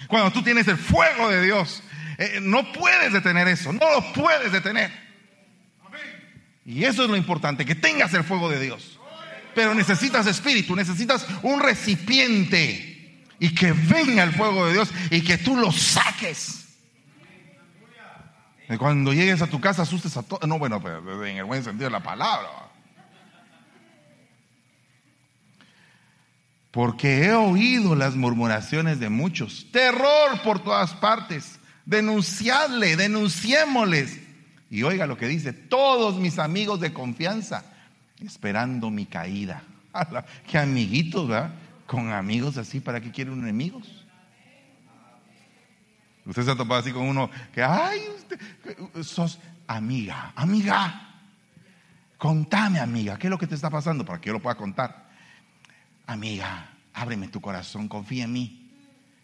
Cuando tú tienes el fuego de Dios, eh, no puedes detener eso, no lo puedes detener. Y eso es lo importante, que tengas el fuego de Dios. Pero necesitas espíritu, necesitas un recipiente y que venga el fuego de Dios y que tú lo saques. Cuando llegues a tu casa asustes a todos. No, bueno, en el buen sentido de la palabra. Porque he oído las murmuraciones de muchos. Terror por todas partes. Denunciadle, denunciémosles y oiga lo que dice, todos mis amigos de confianza, esperando mi caída. [laughs] Qué amiguitos, ¿verdad? Con amigos así, ¿para qué quieren enemigos? Usted se ha topado así con uno que, ay, usted, sos amiga, amiga. Contame, amiga, ¿qué es lo que te está pasando? Para que yo lo pueda contar. Amiga, ábreme tu corazón, confía en mí.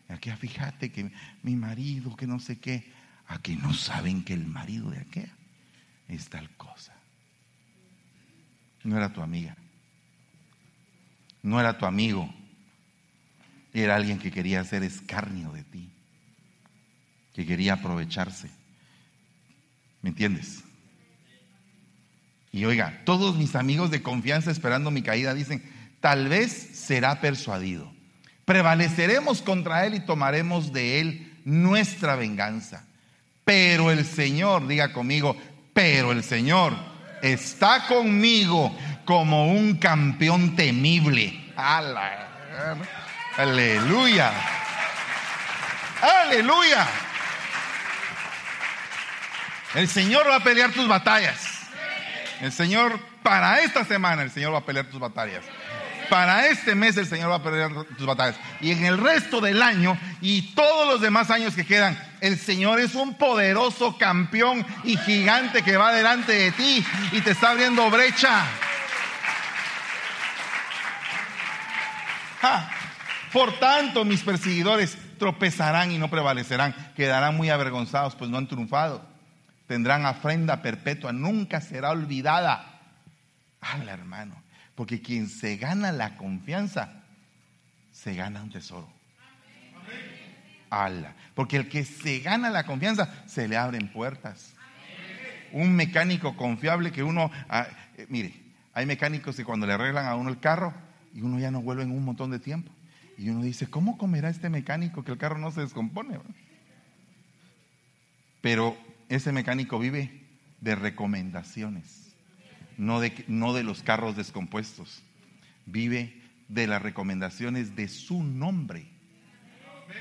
Aquí, fíjate que mi marido, que no sé qué. A que no saben que el marido de aquella es tal cosa. No era tu amiga. No era tu amigo. Era alguien que quería hacer escarnio de ti. Que quería aprovecharse. ¿Me entiendes? Y oiga, todos mis amigos de confianza esperando mi caída dicen, tal vez será persuadido. Prevaleceremos contra él y tomaremos de él nuestra venganza. Pero el Señor, diga conmigo, pero el Señor está conmigo como un campeón temible. Aleluya. Aleluya. El Señor va a pelear tus batallas. El Señor, para esta semana, el Señor va a pelear tus batallas. Para este mes el Señor va a pelear tus batallas. Y en el resto del año y todos los demás años que quedan, el Señor es un poderoso campeón y gigante que va delante de ti y te está abriendo brecha. Por tanto, mis perseguidores tropezarán y no prevalecerán, quedarán muy avergonzados, pues no han triunfado. Tendrán afrenda perpetua, nunca será olvidada. Habla, hermano. Porque quien se gana la confianza, se gana un tesoro. Porque el que se gana la confianza, se le abren puertas. Un mecánico confiable que uno, ah, eh, mire, hay mecánicos que cuando le arreglan a uno el carro y uno ya no vuelve en un montón de tiempo. Y uno dice, ¿cómo comerá este mecánico que el carro no se descompone? Pero ese mecánico vive de recomendaciones no de, no de los carros descompuestos. Vive de las recomendaciones de su nombre.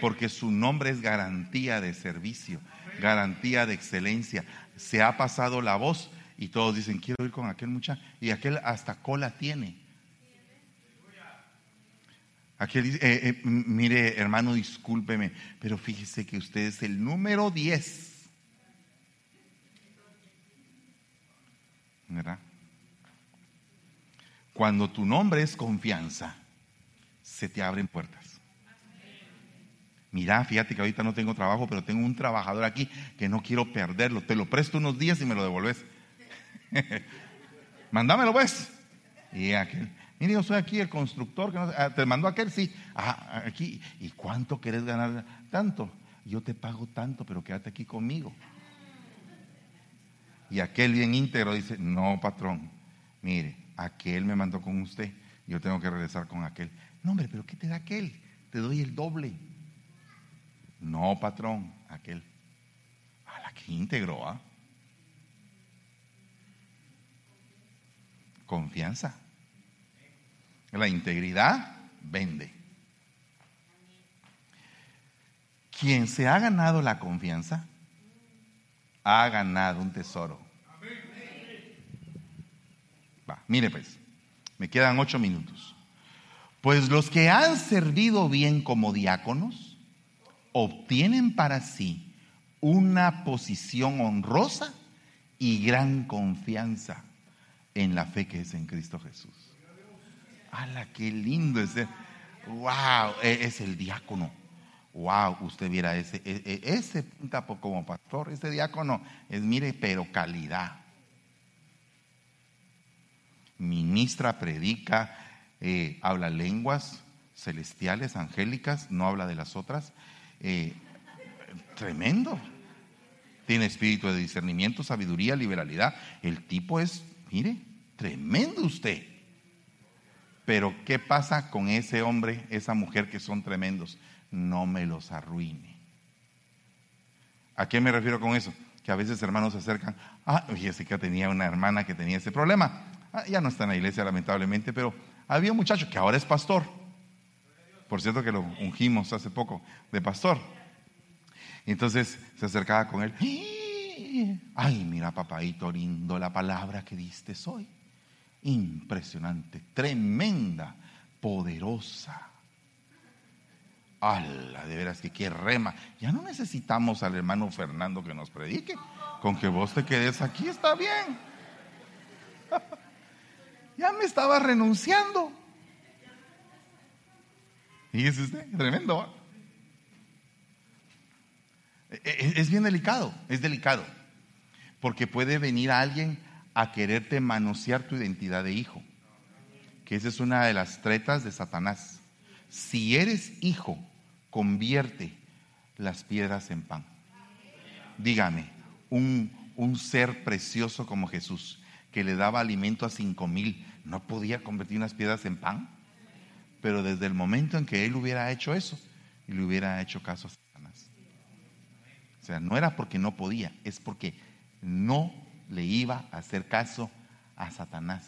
Porque su nombre es garantía de servicio, garantía de excelencia. Se ha pasado la voz y todos dicen, quiero ir con aquel muchacho. Y aquel hasta cola tiene. Aquel dice, eh, eh, mire hermano, discúlpeme, pero fíjese que usted es el número 10. ¿Verdad? Cuando tu nombre es confianza, se te abren puertas. Mira, fíjate que ahorita no tengo trabajo, pero tengo un trabajador aquí que no quiero perderlo. Te lo presto unos días y me lo devolves. [laughs] Mándamelo pues. Y aquel, mire, yo soy aquí el constructor que ah, te mandó aquel, sí. Ah, aquí. ¿Y cuánto querés ganar? Tanto. Yo te pago tanto, pero quédate aquí conmigo. Y aquel bien íntegro dice, no, patrón, mire, aquel me mandó con usted, yo tengo que regresar con aquel. No, hombre, pero ¿qué te da aquel? Te doy el doble. No, patrón, aquel. A la que íntegro, ¿ah? Confianza. La integridad vende. Quien se ha ganado la confianza ha ganado un tesoro. Va, mire pues, me quedan ocho minutos. Pues los que han servido bien como diáconos obtienen para sí una posición honrosa y gran confianza en la fe que es en Cristo Jesús. ¡Hala, qué lindo ese! ¡Wow! Es el diácono. ¡Wow! Usted viera ese, e, e, ese como pastor, ese diácono es, mire, pero calidad. Ministra, predica, eh, habla lenguas celestiales, angélicas, no habla de las otras. Tremendo. Tiene espíritu de discernimiento, sabiduría, liberalidad. El tipo es, mire, tremendo usted. Pero ¿qué pasa con ese hombre, esa mujer que son tremendos? No me los arruine. ¿A qué me refiero con eso? Que a veces hermanos se acercan, ah, Jessica tenía una hermana que tenía ese problema. Ah, ya no está en la iglesia lamentablemente, pero había un muchacho que ahora es pastor. Por cierto que lo ungimos hace poco de pastor. Entonces se acercaba con él. Ay, mira, papaito lindo, la palabra que diste hoy. Impresionante, tremenda, poderosa. ¡Hala! De veras que qué rema. Ya no necesitamos al hermano Fernando que nos predique. Con que vos te quedes aquí está bien. [laughs] ya me estaba renunciando. Fíjese usted, tremendo. E, e, es bien delicado, es delicado. Porque puede venir alguien a quererte manosear tu identidad de hijo. Que esa es una de las tretas de Satanás. Si eres hijo, convierte las piedras en pan. Dígame, un, un ser precioso como Jesús, que le daba alimento a cinco mil, ¿no podía convertir unas piedras en pan? Pero desde el momento en que él hubiera hecho eso, y le hubiera hecho caso a Satanás. O sea, no era porque no podía, es porque no le iba a hacer caso a Satanás.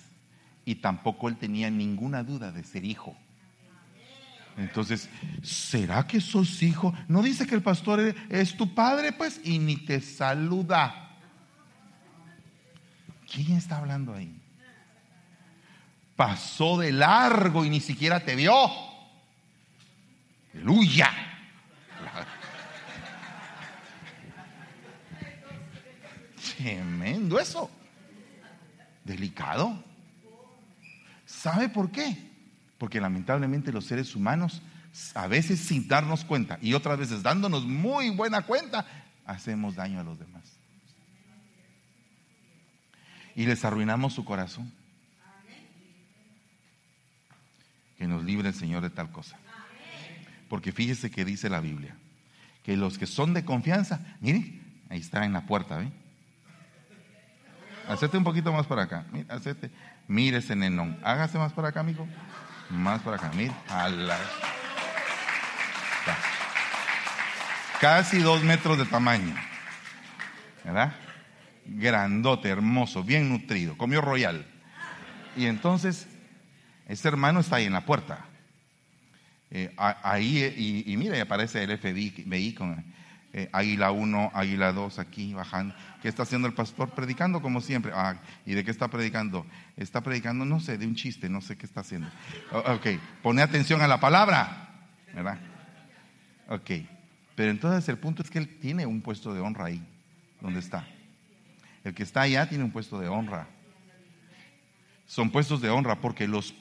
Y tampoco él tenía ninguna duda de ser hijo. Entonces, ¿será que sos hijo? No dice que el pastor es tu padre, pues, y ni te saluda. ¿Quién está hablando ahí? Pasó de largo y ni siquiera te vio. Aleluya. Tremendo eso. Delicado. ¿Sabe por qué? Porque lamentablemente los seres humanos, a veces sin darnos cuenta y otras veces dándonos muy buena cuenta, hacemos daño a los demás. Y les arruinamos su corazón. Que nos libre el Señor de tal cosa. Porque fíjese que dice la Biblia, que los que son de confianza, mire, ahí está en la puerta, ¿ve? Hacete un poquito más para acá. Hacete. Mire ese nenón. Hágase más para acá, amigo. Más para acá. Mire. Casi dos metros de tamaño. ¿Verdad? Grandote, hermoso, bien nutrido. Comió royal. Y entonces, ese hermano está ahí en la puerta. Eh, ahí, y, mire, aparece el FBI con eh, Águila 1, Águila 2 aquí bajando. ¿Qué está haciendo el pastor? Predicando como siempre. Ah, ¿Y de qué está predicando? Está predicando, no sé, de un chiste, no sé qué está haciendo. ok, pone atención a la palabra. ¿Verdad? Ok. Pero entonces el punto es que él tiene un puesto de honra ahí, donde está. El que está allá tiene un puesto de honra. Son puestos de honra porque los,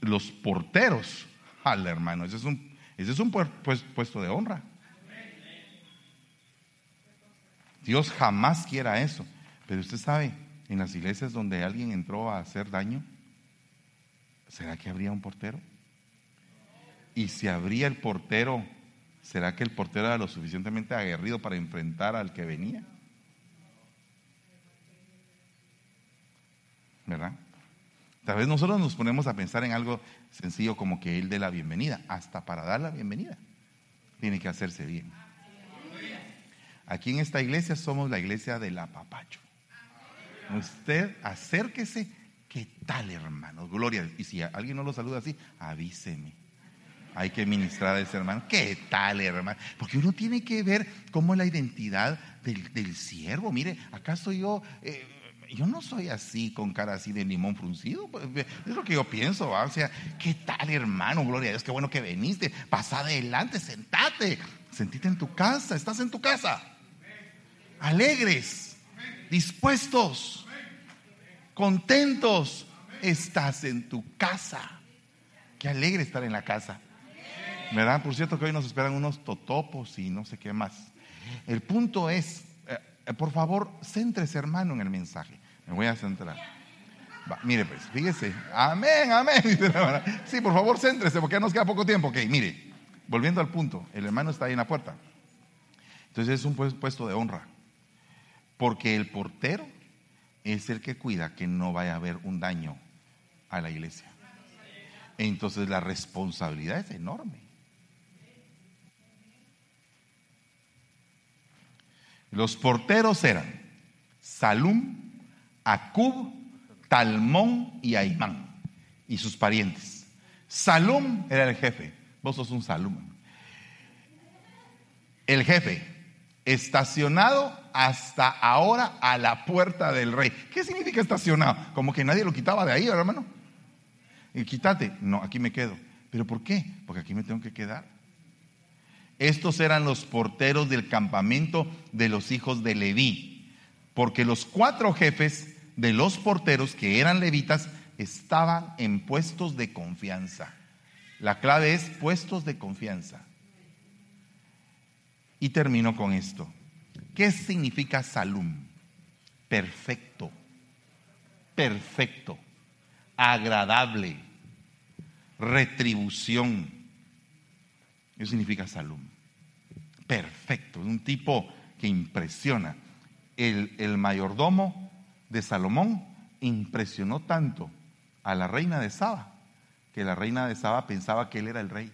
los porteros, al hermano, ese es un, ese es un pues, puesto de honra. Dios jamás quiera eso. Pero usted sabe, en las iglesias donde alguien entró a hacer daño, ¿será que habría un portero? Y si habría el portero, ¿será que el portero era lo suficientemente aguerrido para enfrentar al que venía? ¿Verdad? Tal vez nosotros nos ponemos a pensar en algo sencillo como que él dé la bienvenida. Hasta para dar la bienvenida tiene que hacerse bien. Aquí en esta iglesia somos la iglesia del apapacho. Usted acérquese. ¿Qué tal, hermanos? Gloria. Y si alguien no lo saluda así, avíseme. Hay que ministrar a ese hermano. ¿Qué tal, hermano? Porque uno tiene que ver cómo es la identidad del, siervo. Mire, ¿acaso yo... Eh, yo no soy así, con cara así de limón fruncido. Pues, es lo que yo pienso. O sea, ¿qué tal, hermano? Gloria a Dios, qué bueno que viniste. Pasa adelante, sentate. Sentite en tu casa, estás en tu casa. Alegres, dispuestos, contentos. Estás en tu casa. Qué alegre estar en la casa. ¿Verdad? Por cierto que hoy nos esperan unos totopos y no sé qué más. El punto es, eh, por favor, céntrese hermano en el mensaje. Me voy a centrar. mire pues, fíjese. Amén, amén. [laughs] Sí, por favor, céntrese porque ya nos queda poco tiempo. Ok, mire, volviendo al punto, el hermano está ahí en la puerta. Entonces es un puesto de honra. Porque el portero es el que cuida que no vaya a haber un daño a la iglesia. Entonces la responsabilidad es enorme. Los porteros eran Salum, Acub, Talmón y Aimán y sus parientes. Salum era el jefe. Vos sos un Salum. El jefe, estacionado hasta ahora a la puerta del rey. ¿Qué significa estacionado? Como que nadie lo quitaba de ahí, hermano. Y quítate. No, aquí me quedo. ¿Pero por qué? Porque aquí me tengo que quedar. Estos eran los porteros del campamento de los hijos de Leví, porque los cuatro jefes de los porteros que eran levitas estaban en puestos de confianza. La clave es puestos de confianza. Y termino con esto. ¿Qué significa salum? Perfecto, perfecto, agradable, retribución. Eso significa salum perfecto, un tipo que impresiona. El, el mayordomo de Salomón impresionó tanto a la reina de Saba que la reina de Saba pensaba que él era el rey.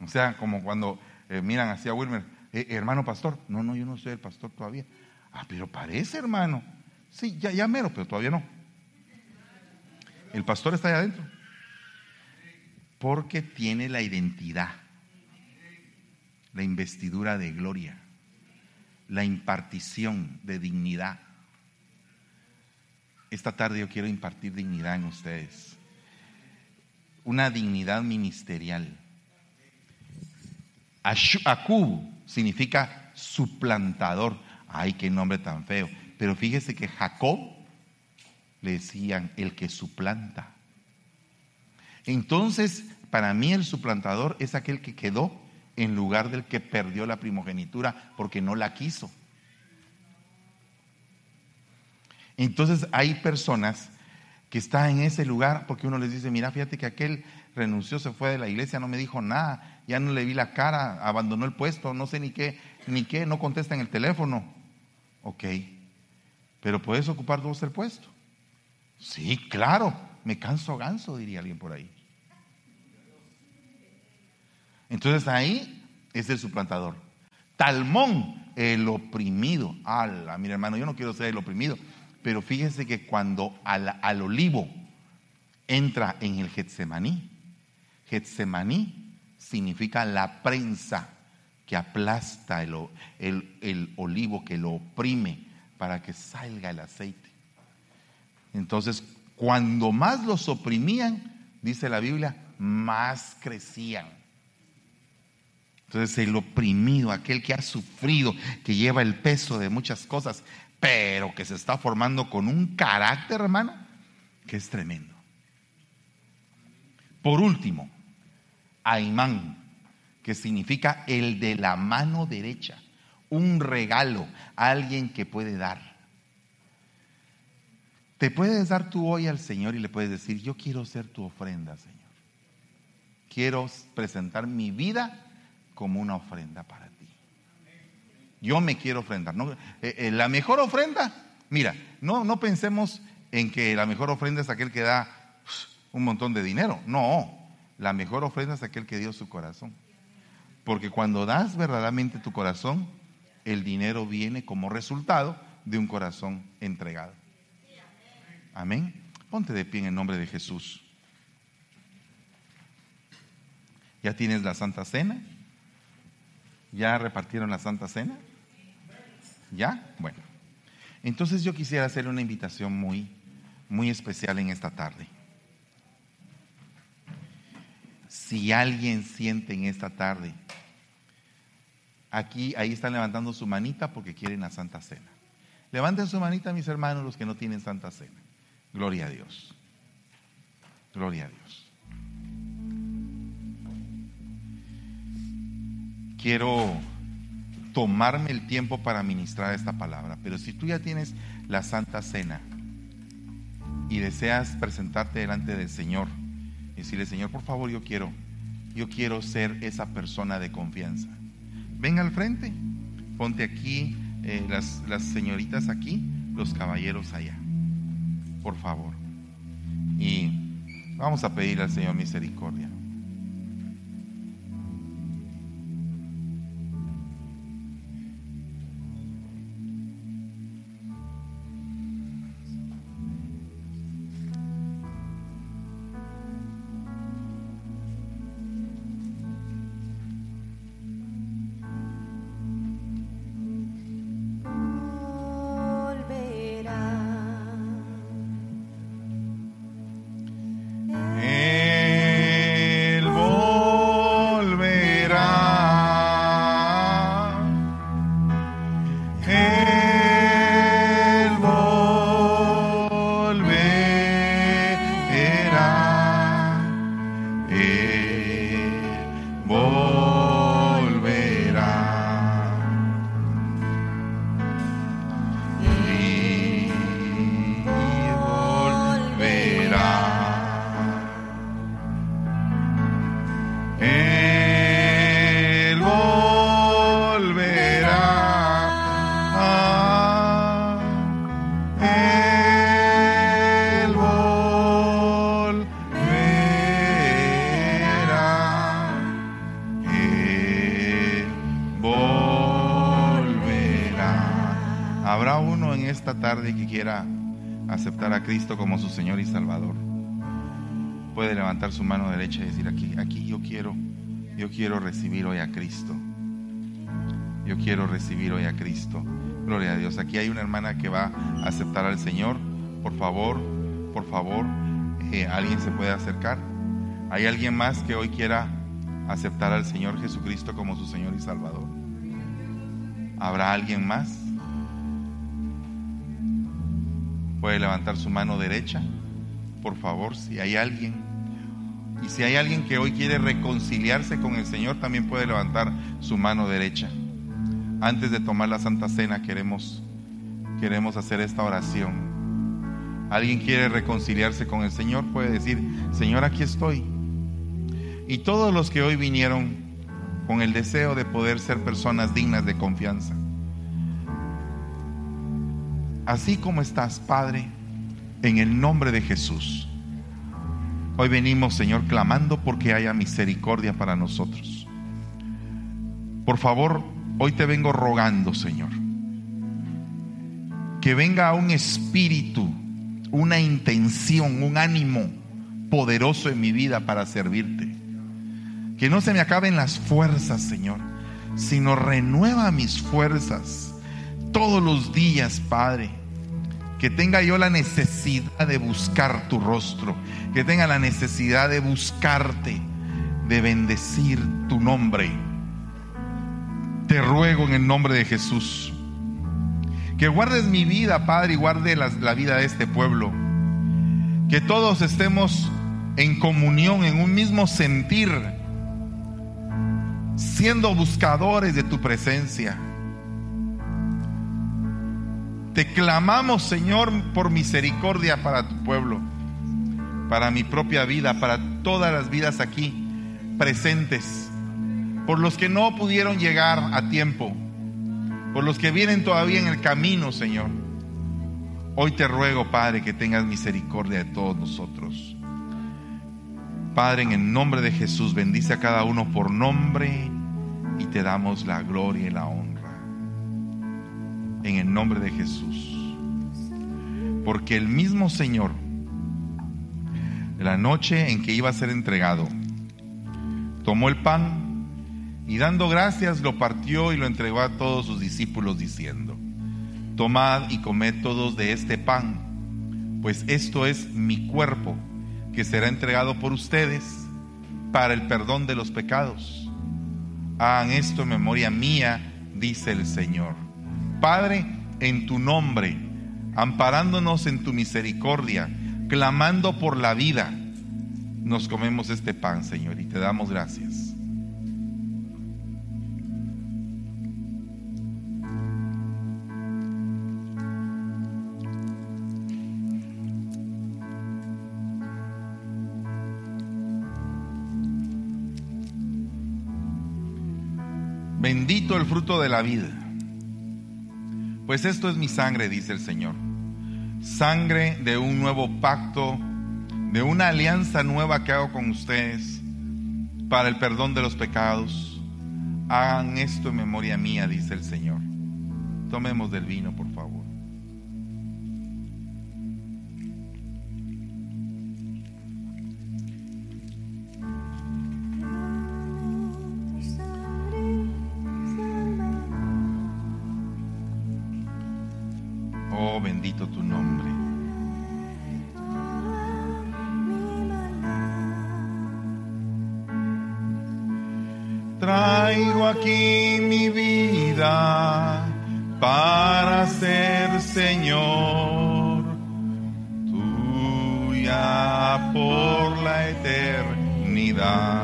O sea, como cuando eh, miran así a Wilmer, eh, hermano pastor, no, no, yo no soy el pastor todavía. Ah, pero parece hermano. Sí, ya, ya mero, pero todavía no. El pastor está allá adentro. Porque tiene la identidad, la investidura de gloria, la impartición de dignidad. Esta tarde yo quiero impartir dignidad en ustedes. Una dignidad ministerial. Akub significa suplantador. Ay, qué nombre tan feo. Pero fíjese que Jacob le decían el que suplanta. Entonces, para mí el suplantador es aquel que quedó en lugar del que perdió la primogenitura porque no la quiso. Entonces hay personas que están en ese lugar porque uno les dice, mira, fíjate que aquel renunció, se fue de la iglesia, no me dijo nada, ya no le vi la cara, abandonó el puesto, no sé ni qué, ni qué, no contesta en el teléfono. Ok, pero puedes ocupar dos el puesto. Sí, claro, me canso ganso, diría alguien por ahí. Entonces ahí es el suplantador. Talmón, el oprimido. Ala, mira hermano, yo no quiero ser el oprimido, pero fíjese que cuando al, olivo entra en el Getsemaní, Getsemaní significa la prensa que aplasta el, el, olivo, que lo oprime para que salga el aceite. Entonces, cuando más los oprimían, dice la Biblia, más crecían. Entonces el oprimido, aquel que ha sufrido, que lleva el peso de muchas cosas, pero que se está formando con un carácter, hermano, que es tremendo. Por último, Aimán, que significa el de la mano derecha, un regalo, alguien que puede dar. Te puedes dar tú hoy al Señor y le puedes decir, yo quiero ser tu ofrenda, Señor. Quiero presentar mi vida como una ofrenda para ti. Yo me quiero ofrendar. Eh, eh, la mejor ofrenda, mira, no, no pensemos en que la mejor ofrenda es aquel que da un montón de dinero. No, la mejor ofrenda es aquel que dio su corazón. Porque cuando das verdaderamente tu corazón, el dinero viene como resultado de un corazón entregado. Amén. Ponte de pie en el nombre de Jesús. ¿Ya tienes la Santa Cena? ¿Ya repartieron la Santa Cena? ¿Ya? Bueno. Entonces yo quisiera hacer una invitación muy, muy especial en esta tarde. Si alguien siente en esta tarde, aquí, ahí están levantando su manita porque quieren la Santa Cena. Levanten su manita, mis hermanos, los que no tienen Santa Cena. Gloria a Dios. Gloria a Dios. Quiero tomarme el tiempo para ministrar esta palabra, pero si tú ya tienes la Santa Cena y deseas presentarte delante del Señor y decirle, Señor, por favor, yo quiero, yo quiero ser esa persona de confianza. Ven al frente, ponte aquí, eh, las, las señoritas aquí, los caballeros allá, por favor. Y vamos a pedir al Señor misericordia. Cristo como su Señor y Salvador, puede levantar su mano derecha y decir, aquí, aquí yo quiero, yo quiero recibir hoy a Cristo. Yo quiero recibir hoy a Cristo. Gloria a Dios. Aquí hay una hermana que va a aceptar al Señor. Por favor, por favor, eh, ¿alguien se puede acercar? ¿Hay alguien más que hoy quiera aceptar al Señor Jesucristo como su Señor y Salvador? ¿Habrá alguien más? Puede levantar su mano derecha, por favor, si hay alguien. Y si hay alguien que hoy quiere reconciliarse con el Señor, también puede levantar su mano derecha. Antes de tomar la Santa Cena queremos, queremos hacer esta oración. Alguien quiere reconciliarse con el Señor, puede decir, Señor, aquí estoy. Y todos los que hoy vinieron con el deseo de poder ser personas dignas de confianza, así como estás, Padre, en el nombre de Jesús. Hoy venimos, Señor, clamando porque haya misericordia para nosotros. Por favor, hoy te vengo rogando, Señor, que venga un espíritu, una intención, un ánimo poderoso en mi vida para servirte. Que no se me acaben las fuerzas, Señor, sino renueva mis fuerzas todos los días, Padre. Que tenga yo la necesidad de buscar tu rostro, que tenga la necesidad de buscarte, de bendecir tu nombre. Te ruego en el nombre de Jesús que guardes mi vida, Padre, y guarde la, la vida de este pueblo. Que todos estemos en comunión, en un mismo sentir, siendo buscadores de tu presencia te clamamos, Señor, por misericordia para tu pueblo, para mi propia vida, para todas las vidas aquí presentes, por los que no pudieron llegar a tiempo, por los que vienen todavía en el camino, Señor. Hoy te ruego, Padre, que tengas misericordia de todos nosotros. Padre, en el nombre de Jesús, bendice a cada uno por nombre y te damos la gloria y la honra en el nombre de Jesús. Porque el mismo Señor, la noche en que iba a ser entregado, tomó el pan y dando gracias lo partió y lo entregó a todos sus discípulos diciendo, tomad y comed todos de este pan, pues esto es mi cuerpo que será entregado por ustedes para el perdón de los pecados. Hagan esto en memoria mía, dice el Señor. Padre, en tu nombre, amparándonos en tu misericordia, clamando por la vida, nos comemos este pan, Señor, y te damos gracias. Bendito el fruto de la vida. Pues esto es mi sangre, dice el Señor. Sangre de un nuevo pacto, de una alianza nueva que hago con ustedes para el perdón de los pecados. Hagan esto en memoria mía, dice el Señor. Tomemos del vino, por Oh, bendito tu nombre. Traigo aquí mi vida para ser Señor, tuya por la eternidad.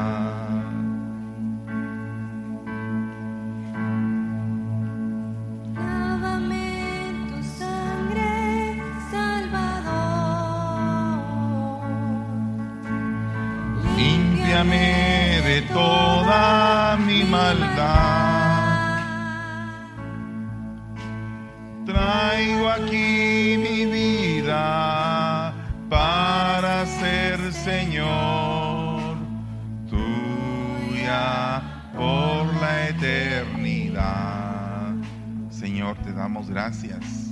Traigo aquí mi vida para ser Señor, tuya por la eternidad. Señor, te damos gracias.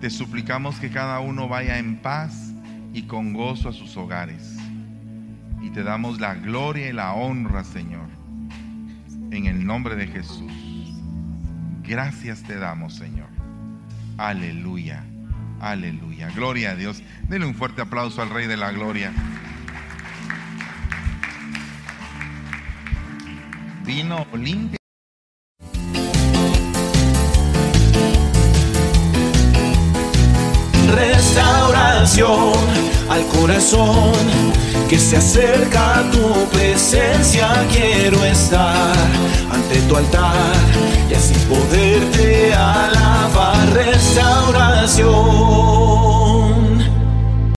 Te suplicamos que cada uno vaya en paz y con gozo a sus hogares. Y te damos la gloria y la honra, Señor, nombre de Jesús. Gracias te damos, Señor. Aleluya, aleluya. Gloria a Dios. Denle un fuerte aplauso al Rey de la Gloria. Vino limpio. restauración al corazón que se acerca a tu presencia. Quiero estar ante tu altar y así poderte alabar. Restauración.